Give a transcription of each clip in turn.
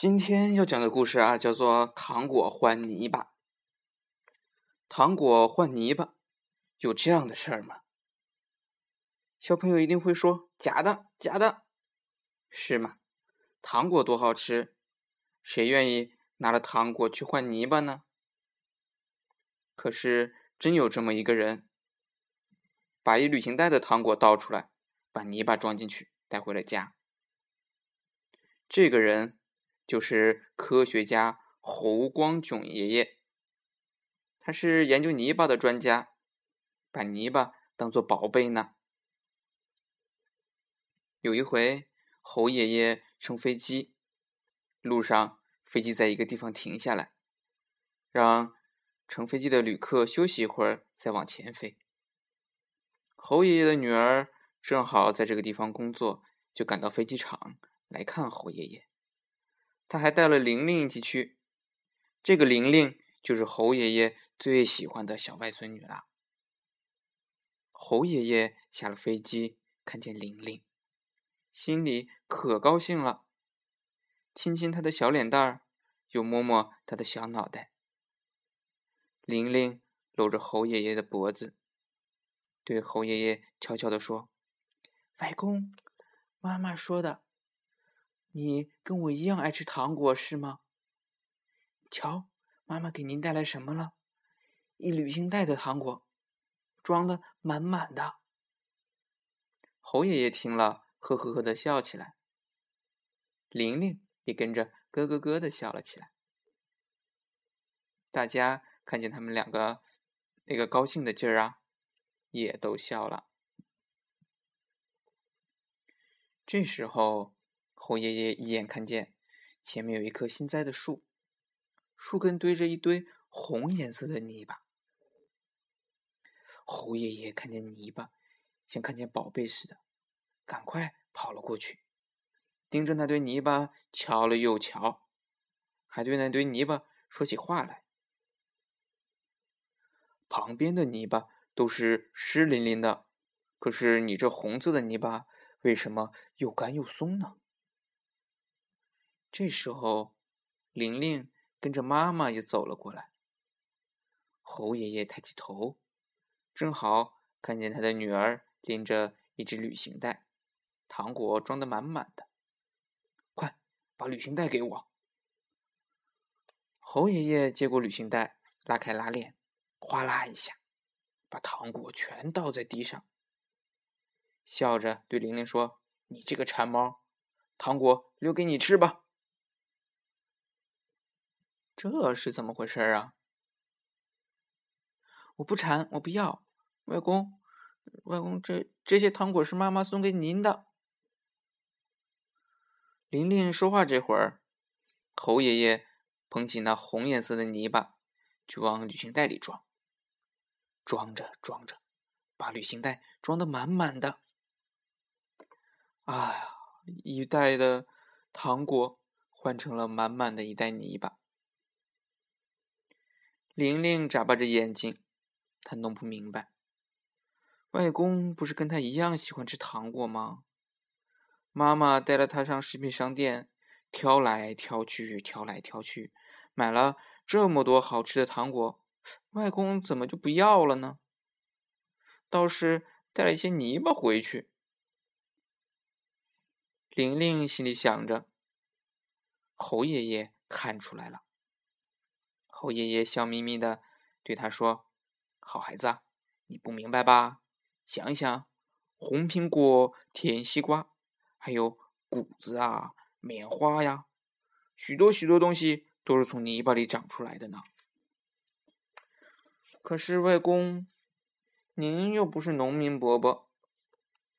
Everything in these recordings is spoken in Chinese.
今天要讲的故事啊，叫做《糖果换泥巴》。糖果换泥巴，有这样的事儿吗？小朋友一定会说：“假的，假的，是吗？”糖果多好吃，谁愿意拿着糖果去换泥巴呢？可是真有这么一个人，把一旅行袋的糖果倒出来，把泥巴装进去，带回了家。这个人。就是科学家侯光炯爷爷，他是研究泥巴的专家，把泥巴当做宝贝呢。有一回，侯爷爷乘飞机，路上飞机在一个地方停下来，让乘飞机的旅客休息一会儿，再往前飞。侯爷爷的女儿正好在这个地方工作，就赶到飞机场来看侯爷爷。他还带了玲玲一起去，这个玲玲就是侯爷爷最喜欢的小外孙女了。侯爷爷下了飞机，看见玲玲，心里可高兴了，亲亲她的小脸蛋儿，又摸摸她的小脑袋。玲玲搂着侯爷爷的脖子，对侯爷爷悄悄地说：“外公，妈妈说的。”你跟我一样爱吃糖果是吗？瞧，妈妈给您带来什么了？一旅行袋的糖果，装的满满的。侯爷爷听了，呵呵呵的笑起来。玲玲也跟着咯咯咯的笑了起来。大家看见他们两个那个高兴的劲儿啊，也都笑了。这时候。侯爷爷一眼看见前面有一棵新栽的树，树根堆着一堆红颜色的泥巴。侯爷爷看见泥巴，像看见宝贝似的，赶快跑了过去，盯着那堆泥巴瞧了又瞧，还对那堆泥巴说起话来。旁边的泥巴都是湿淋淋的，可是你这红色的泥巴为什么又干又松呢？这时候，玲玲跟着妈妈也走了过来。侯爷爷抬起头，正好看见他的女儿拎着一只旅行袋，糖果装的满满的。快，把旅行袋给我！侯爷爷接过旅行袋，拉开拉链，哗啦一下，把糖果全倒在地上，笑着对玲玲说：“你这个馋猫，糖果留给你吃吧。”这是怎么回事啊？我不馋，我不要，外公，外公，这这些糖果是妈妈送给您的。玲玲说话这会儿，侯爷爷捧起那红颜色的泥巴，就往旅行袋里装，装着装着，把旅行袋装的满满的。哎呀，一袋的糖果换成了满满的一袋泥巴。玲玲眨巴着眼睛，她弄不明白，外公不是跟她一样喜欢吃糖果吗？妈妈带了她上食品商店，挑来挑去，挑来挑去，买了这么多好吃的糖果，外公怎么就不要了呢？倒是带了一些泥巴回去。玲玲心里想着，侯爷爷看出来了。侯爷爷笑眯眯的对他说：“好孩子，你不明白吧？想一想，红苹果、甜西瓜，还有谷子啊、棉花呀，许多许多东西都是从泥巴里长出来的呢。可是外公，您又不是农民伯伯，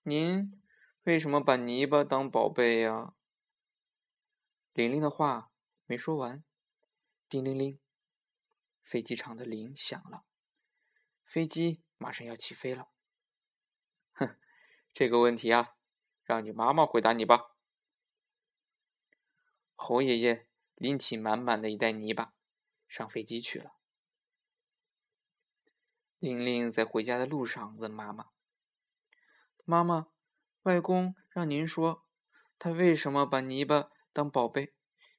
您为什么把泥巴当宝贝呀？”玲玲的话没说完，叮铃铃。飞机场的铃响了，飞机马上要起飞了。哼，这个问题啊，让你妈妈回答你吧。侯爷爷拎起满满的一袋泥巴，上飞机去了。玲玲在回家的路上问妈妈：“妈妈，外公让您说，他为什么把泥巴当宝贝？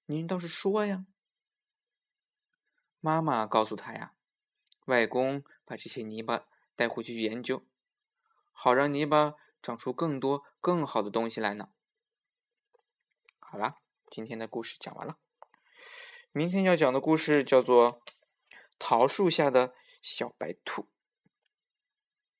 您倒是说呀。”妈妈告诉他呀：“外公把这些泥巴带回去研究，好让泥巴长出更多更好的东西来呢。”好啦，今天的故事讲完了。明天要讲的故事叫做《桃树下的小白兔》。